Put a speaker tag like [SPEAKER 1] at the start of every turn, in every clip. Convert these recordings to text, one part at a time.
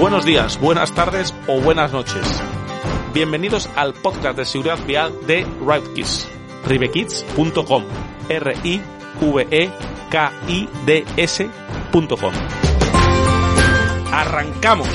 [SPEAKER 1] Buenos días, buenas tardes o buenas noches. Bienvenidos al podcast de seguridad vial de RiveKids. rivekids.com. r i v e k i d s.com. Arrancamos.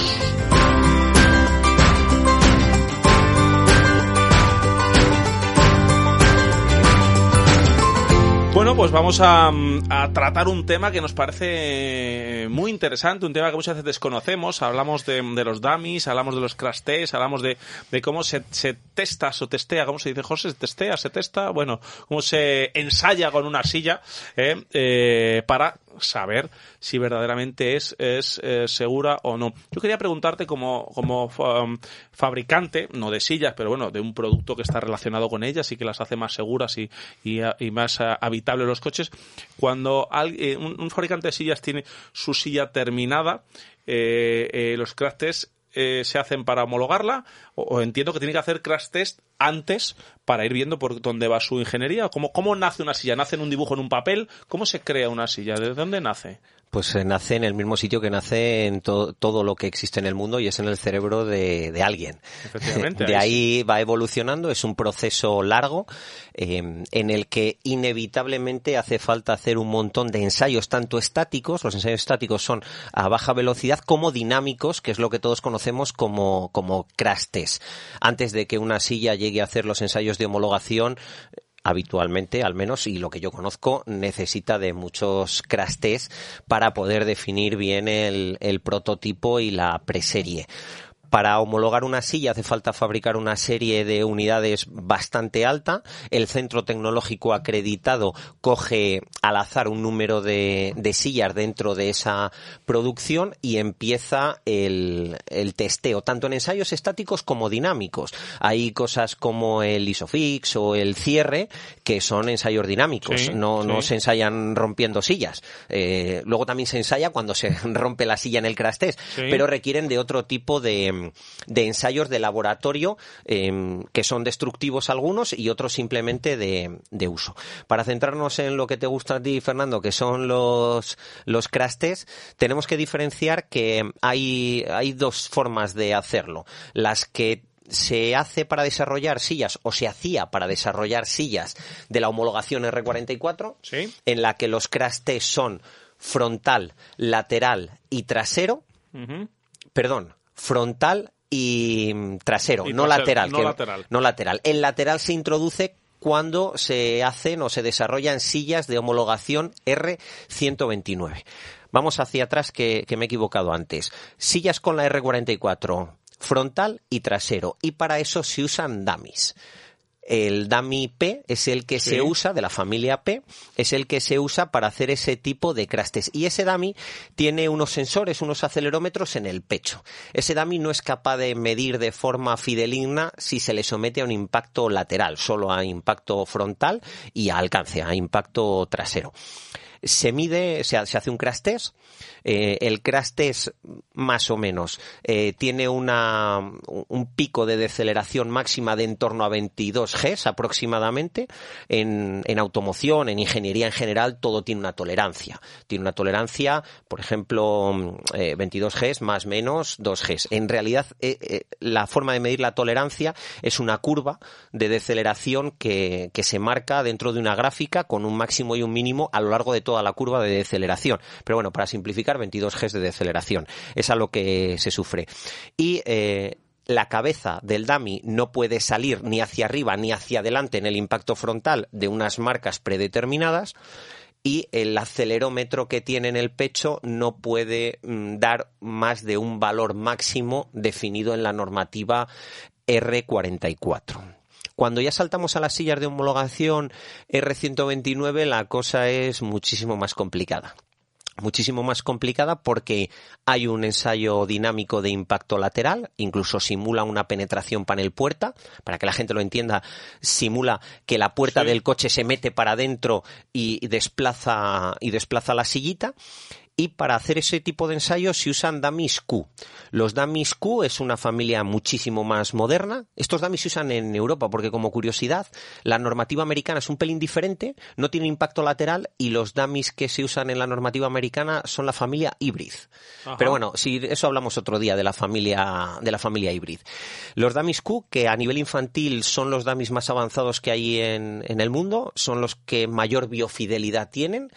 [SPEAKER 1] Bueno, pues vamos a, a, tratar un tema que nos parece muy interesante, un tema que muchas veces desconocemos. Hablamos de, de los dummies, hablamos de los crash tests, hablamos de, de cómo se, se, testa o testea, ¿cómo se dice, José? ¿Se testea, se testa? Bueno, cómo se ensaya con una silla eh, eh, para saber si verdaderamente es, es eh, segura o no. Yo quería preguntarte como, como um, fabricante, no de sillas, pero bueno, de un producto que está relacionado con ellas y que las hace más seguras y, y, y más uh, habitables los coches, cuando alguien, un, un, fabricante de sillas tiene su silla terminada, eh, eh, los crash tests eh, se hacen para homologarla o, o, entiendo que tiene que hacer crash test antes para ir viendo por dónde va su ingeniería. ¿Cómo, ¿Cómo nace una silla? ¿Nace en un dibujo en un papel? ¿Cómo se crea una silla? ¿De dónde nace?
[SPEAKER 2] Pues eh, nace en el mismo sitio que nace en to todo lo que existe en el mundo y es en el cerebro de, de alguien.
[SPEAKER 1] Efectivamente.
[SPEAKER 2] De ahí va evolucionando, es un proceso largo eh, en el que inevitablemente hace falta hacer un montón de ensayos, tanto estáticos, los ensayos estáticos son a baja velocidad, como dinámicos, que es lo que todos conocemos como, como crash test. Antes de que una silla llegue hacer los ensayos de homologación, habitualmente, al menos, y lo que yo conozco, necesita de muchos crash para poder definir bien el prototipo y la preserie para homologar una silla hace falta fabricar una serie de unidades bastante alta. El centro tecnológico acreditado coge al azar un número de, de sillas dentro de esa producción y empieza el, el, testeo, tanto en ensayos estáticos como dinámicos. Hay cosas como el isofix o el cierre que son ensayos dinámicos,
[SPEAKER 1] sí,
[SPEAKER 2] no,
[SPEAKER 1] sí.
[SPEAKER 2] no se ensayan rompiendo sillas. Eh, luego también se ensaya cuando se rompe la silla en el crash test,
[SPEAKER 1] sí.
[SPEAKER 2] pero requieren de otro tipo de de ensayos de laboratorio eh, que son destructivos algunos y otros simplemente de, de, uso. Para centrarnos en lo que te gusta a ti, Fernando, que son los, los crash tests, tenemos que diferenciar que hay, hay dos formas de hacerlo. Las que se hace para desarrollar sillas o se hacía para desarrollar sillas de la homologación R44,
[SPEAKER 1] ¿Sí?
[SPEAKER 2] en la que los crash tests son frontal, lateral y trasero.
[SPEAKER 1] Uh -huh.
[SPEAKER 2] Perdón, frontal y trasero,
[SPEAKER 1] y
[SPEAKER 2] no
[SPEAKER 1] trasero,
[SPEAKER 2] lateral.
[SPEAKER 1] No
[SPEAKER 2] que,
[SPEAKER 1] lateral.
[SPEAKER 2] No lateral. El lateral se introduce cuando se hacen o se desarrollan sillas de homologación R129. Vamos hacia atrás que, que me he equivocado antes. Sillas con la R44 frontal y trasero y para eso se usan dummies el dummy P es el que sí. se usa, de la familia P, es el que se usa para hacer ese tipo de crash test. Y ese dummy tiene unos sensores, unos acelerómetros en el pecho. Ese dummy no es capaz de medir de forma fideligna si se le somete a un impacto lateral, solo a impacto frontal y a alcance, a impacto trasero se mide, se, hace un crash test. Eh, el crash test, más o menos, eh, tiene una, un pico de deceleración máxima de en torno a 22 Gs aproximadamente. En, en, automoción, en ingeniería en general, todo tiene una tolerancia. Tiene una tolerancia, por ejemplo, eh, 22 Gs más menos 2 Gs. En realidad, eh, la forma de medir la tolerancia es una curva de deceleración que, que se marca dentro de una gráfica con un máximo y un mínimo a lo largo de toda la curva de deceleración. Pero bueno, para simplificar, 22 Gs de deceleración. Es a lo que se sufre. Y eh, la cabeza del dummy no puede salir ni hacia arriba ni hacia adelante en el impacto frontal de unas marcas predeterminadas y el acelerómetro que tiene en el pecho no puede mm, dar más de un valor máximo definido en la normativa R44. Cuando ya saltamos a las sillas de homologación R129, la cosa es muchísimo más complicada. Muchísimo más complicada porque hay un ensayo dinámico de impacto lateral, incluso simula una penetración panel puerta, para que la gente lo entienda, simula que la puerta sí. del coche se mete para adentro y desplaza y desplaza la sillita y para hacer ese tipo de ensayos se usan dummies Q. Los dummies Q es una familia muchísimo más moderna. Estos dummies se usan en Europa porque como curiosidad, la normativa americana es un pelín diferente, no tiene impacto lateral y los dummies que se usan en la normativa americana son la familia hybrid. Pero bueno, si eso hablamos otro día de la familia de la familia hybrid. Los dummies Q que a nivel infantil son los dummies más avanzados que hay en, en el mundo, son los que mayor biofidelidad tienen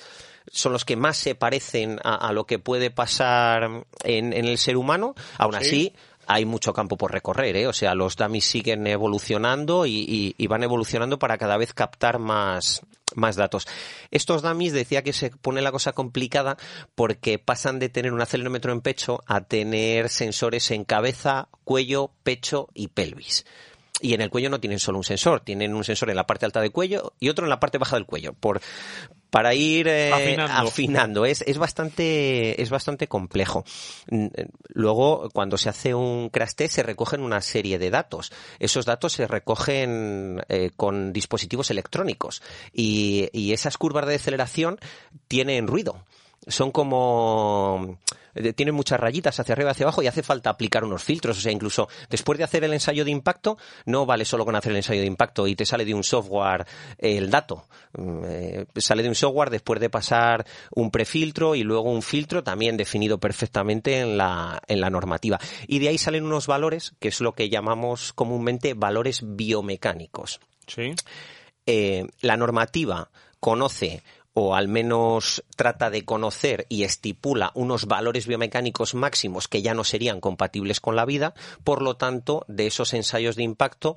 [SPEAKER 2] son los que más se parecen a, lo que puede pasar en, el ser humano. Aún así, hay mucho campo por recorrer, ¿eh? O sea, los dummies siguen evolucionando y, van evolucionando para cada vez captar más, más datos. Estos dummies decía que se pone la cosa complicada porque pasan de tener un acelerómetro en pecho a tener sensores en cabeza, cuello, pecho y pelvis y en el cuello no tienen solo un sensor, tienen un sensor en la parte alta del cuello y otro en la parte baja del cuello, por, para ir eh, afinando. Es, es, bastante, es bastante complejo. Luego, cuando se hace un crash test, se recogen una serie de datos. Esos datos se recogen eh, con dispositivos electrónicos y, y esas curvas de aceleración tienen ruido son como eh, tienen muchas rayitas hacia arriba y hacia abajo y hace falta aplicar unos filtros. O sea, incluso después de hacer el ensayo de impacto, no vale solo con hacer el ensayo de impacto y te sale de un software el dato. Mm, eh, sale de un software después de pasar un prefiltro y luego un filtro también definido perfectamente en la, en la normativa. Y de ahí salen unos valores que es lo que llamamos comúnmente valores biomecánicos.
[SPEAKER 1] Sí.
[SPEAKER 2] Eh, la normativa conoce o al menos trata de conocer y estipula unos valores biomecánicos máximos que ya no serían compatibles con la vida, por lo tanto, de esos ensayos de impacto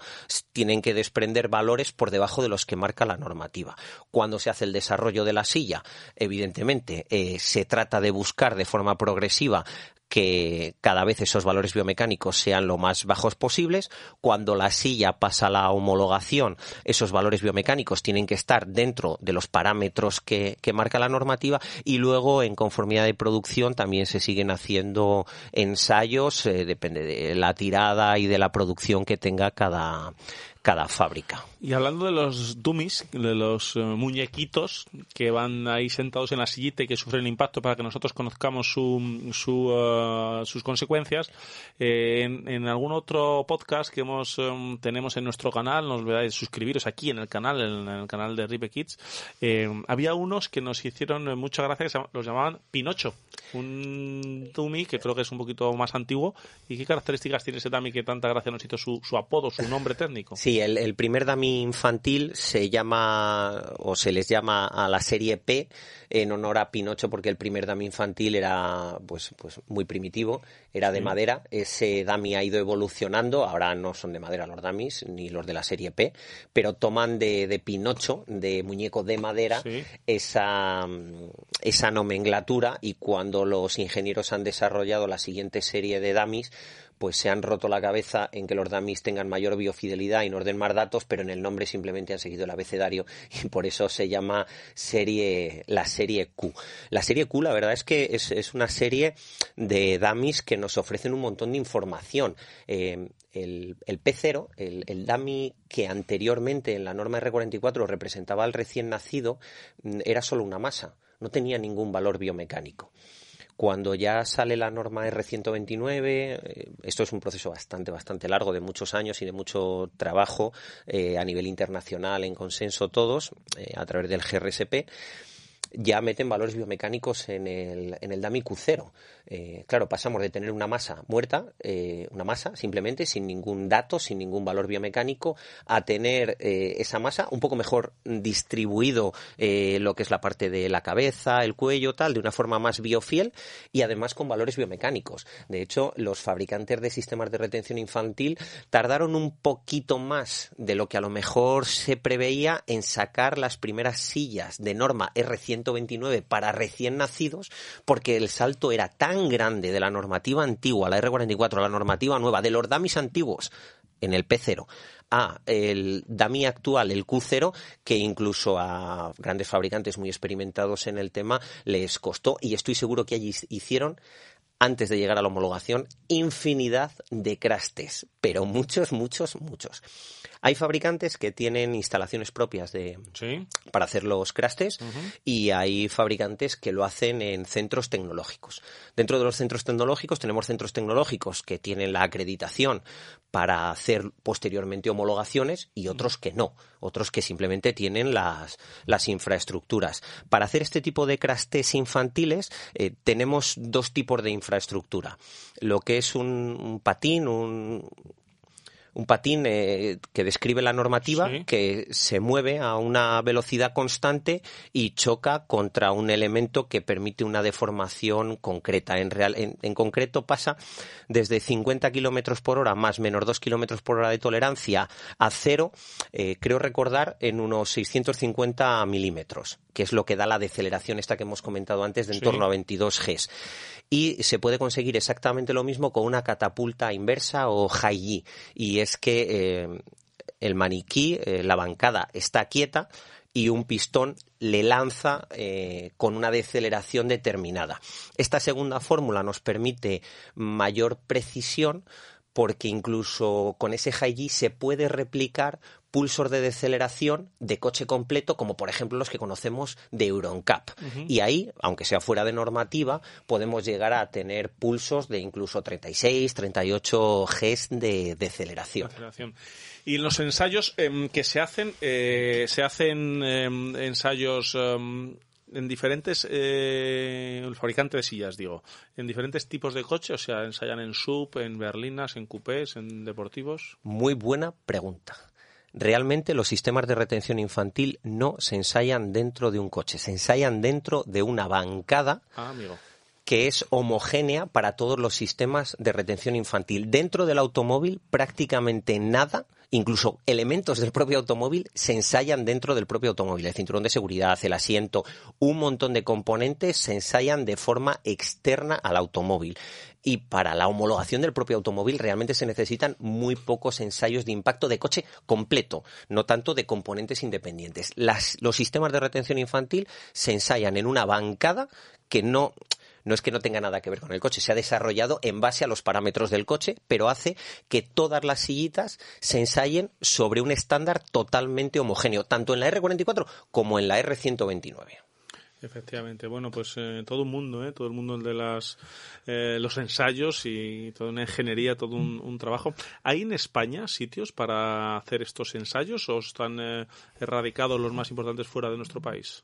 [SPEAKER 2] tienen que desprender valores por debajo de los que marca la normativa. Cuando se hace el desarrollo de la silla, evidentemente, eh, se trata de buscar de forma progresiva que cada vez esos valores biomecánicos sean lo más bajos posibles. Cuando la silla pasa la homologación, esos valores biomecánicos tienen que estar dentro de los parámetros que, marca la normativa y luego en conformidad de producción también se siguen haciendo ensayos, eh, depende de la tirada y de la producción que tenga cada, cada fábrica.
[SPEAKER 1] Y hablando de los dummies, de los eh, muñequitos que van ahí sentados en la sillita y que sufren impacto para que nosotros conozcamos su, su, eh, sus consecuencias, eh, en, algún otro podcast que hemos tenemos en nuestro canal, nos veáis suscribiros aquí en el canal, en, el canal de Ripe Kids, había unos que nos hicieron mucha gracia, que los llamaban Pinocho, un dummy que creo que es un poquito más antiguo. ¿Y qué características tiene ese dummy que tanta gracia nos hizo su, su apodo, su nombre técnico?
[SPEAKER 2] Sí, el, primer dummy infantil se llama, o se les llama a la serie P en honor a Pinocho porque el primer dummy infantil era pues, pues muy primitivo, era de madera. Ese dummy ha ido evolucionando, ahora no son de madera los dummies, ni los de la serie P, pero toman de, de Pinocho, de muñeco de madera, esa, esa nomenclatura y cuando los ingenieros han desarrollado la siguiente serie de dummies, pues se han roto la cabeza en que los dummies tengan mayor biofidelidad y nos den más datos, pero en el nombre simplemente han seguido el abecedario y por eso se llama serie, la serie Q. La serie Q, la verdad es que es, una serie de dummies que nos ofrecen un montón de información. Eh, el, P0, el, el, dummy que anteriormente en la norma R44 representaba al recién nacido, mm, era solo una masa, no tenía ningún valor biomecánico. Cuando ya sale la norma R129, eh, esto es un proceso bastante, bastante largo, de muchos años y de mucho trabajo eh, a nivel internacional, en consenso todos, eh, a través del GRSP, ya meten valores biomecánicos en el, en el DAMI Q0. Eh, claro, pasamos de tener una masa muerta, eh, una masa simplemente, sin ningún dato, sin ningún valor biomecánico, a tener eh, esa masa un poco mejor distribuido lo que es la parte de la cabeza, el cuello, tal, de una forma más biofiel y además con valores biomecánicos. De hecho, los fabricantes de sistemas de retención infantil tardaron un poquito más de lo que a lo mejor se preveía en sacar las primeras sillas de norma R129 para recién nacidos, porque el salto era tan grande de la normativa antigua, la R44, a la normativa nueva, de los DAMIs antiguos en el P0 a el DAMI actual, el Q0, que incluso a grandes fabricantes muy experimentados en el tema les costó y estoy seguro que allí hicieron antes de llegar a la homologación, infinidad de crastes, pero muchos, muchos, muchos. Hay fabricantes que tienen instalaciones propias de, para hacer los crastes y hay fabricantes que lo hacen en centros tecnológicos. Dentro de los centros tecnológicos tenemos centros tecnológicos que tienen la acreditación para hacer posteriormente homologaciones y otros que no, otros que simplemente tienen las, las infraestructuras. Para hacer este tipo de crastes infantiles eh, tenemos dos tipos de infraestructura. Lo que es un patín, un, un patín eh, que describe la normativa que se mueve a una velocidad constante y choca contra un elemento que permite una deformación concreta. En, real, en, concreto pasa desde 50 kilómetros por hora más menos 2 kilómetros por hora de tolerancia a cero, eh, creo recordar, en unos 650 milímetros, que es lo que da la deceleración esta que hemos comentado antes de en torno a 22 Gs. Y se puede conseguir exactamente lo mismo con una catapulta inversa o high y es que eh, el maniquí, eh, la bancada está quieta y un pistón le lanza eh, con una deceleración determinada. Esta segunda fórmula nos permite mayor precisión porque incluso con ese high se puede replicar pulsos de deceleración de coche completo, como por ejemplo los que conocemos de EuronCap. Y ahí, aunque sea fuera de normativa, podemos llegar a tener pulsos de incluso 36, 38 Gs de deceleración.
[SPEAKER 1] Y en los ensayos em, que se hacen, eh, se hacen em, ensayos em, en diferentes eh, el fabricante de sillas digo en diferentes tipos de coches o sea ensayan en sub en berlinas en coupés en deportivos
[SPEAKER 2] muy buena pregunta realmente los sistemas de retención infantil no se ensayan dentro de un coche, se ensayan dentro de una bancada.
[SPEAKER 1] Ah,
[SPEAKER 2] que es homogénea para todos los sistemas de retención infantil. Dentro del automóvil prácticamente nada incluso elementos del propio automóvil se ensayan dentro del propio automóvil. El cinturón de seguridad, el asiento, un montón de componentes se ensayan de forma externa al automóvil. Y para la homologación del propio automóvil realmente se necesitan muy pocos ensayos de impacto de coche completo, no tanto de componentes independientes. los sistemas de retención infantil se ensayan en una bancada que no no es que no tenga nada que ver con el coche, se ha desarrollado en base a los parámetros del coche, pero hace que todas las sillitas se ensayen sobre un estándar totalmente homogéneo, tanto en la R44 como en la R129.
[SPEAKER 1] Efectivamente, bueno, pues eh, todo un mundo, ¿eh? todo el mundo de las, eh, los ensayos y toda una ingeniería, todo un, trabajo. ¿Hay en España sitios para hacer estos ensayos o están eh, erradicados los más importantes fuera de nuestro país?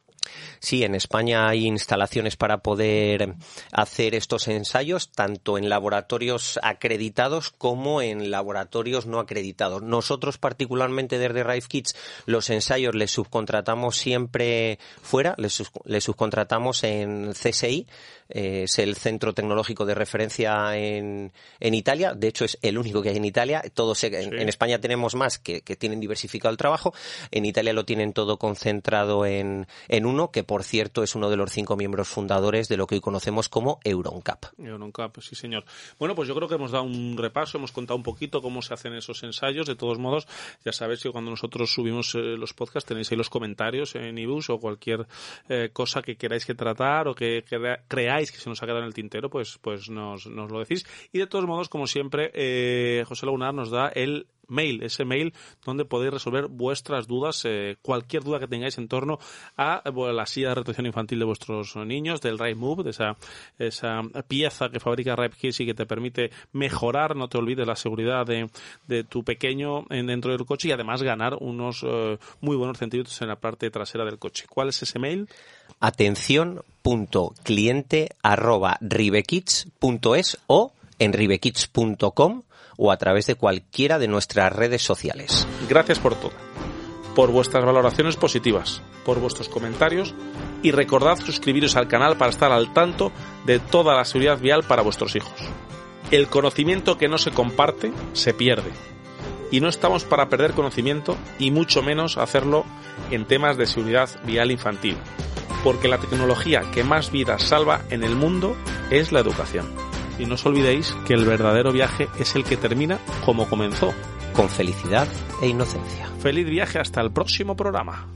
[SPEAKER 2] Sí, en España hay instalaciones para poder hacer estos ensayos, tanto en laboratorios acreditados como en laboratorios no acreditados. Nosotros, particularmente desde Rife Kids, los ensayos les subcontratamos siempre fuera, les, les subcontratamos en CSI, es el centro tecnológico de referencia en, en, Italia, de hecho es el único que hay en Italia, todos en, España tenemos más que, que, tienen diversificado el trabajo, en Italia lo tienen todo concentrado en, en uno, que por cierto es uno de los cinco miembros fundadores de lo que hoy conocemos como EuronCap.
[SPEAKER 1] EuronCap, sí señor. Bueno, pues yo creo que hemos dado un repaso, hemos contado un poquito cómo se hacen esos ensayos, de todos modos, ya sabéis que cuando nosotros subimos eh, los podcasts tenéis ahí los comentarios en ibus o cualquier eh, cosa que queráis que tratar o que creáis que se nos ha quedado en el tintero, pues, pues nos, nos lo decís. Y de todos modos, como siempre, eh, José Lagunar nos da el mail, ese mail donde podéis resolver vuestras dudas, eh, cualquier duda que tengáis en torno a la silla de retención infantil de vuestros niños, del Ride Move, de esa, esa pieza que fabrica Ripe Kids y que te permite mejorar, no te olvides, la seguridad de, de tu pequeño dentro del coche y además ganar unos eh, muy buenos centímetros en la parte trasera del coche. ¿Cuál es ese mail?
[SPEAKER 2] Atención.cliente arroba o en ribekids.com o a través de cualquiera de nuestras redes sociales.
[SPEAKER 1] Gracias por todo, por vuestras valoraciones positivas, por vuestros comentarios y recordad suscribiros al canal para estar al tanto de toda la seguridad vial para vuestros hijos. El conocimiento que no se comparte se pierde. Y no estamos para perder conocimiento y mucho menos hacerlo en temas de seguridad vial infantil. Porque la tecnología que más vidas salva en el mundo es la educación. Y no os olvidéis que el verdadero viaje es el que termina como comenzó.
[SPEAKER 2] Con felicidad e inocencia.
[SPEAKER 1] Feliz viaje hasta el próximo programa.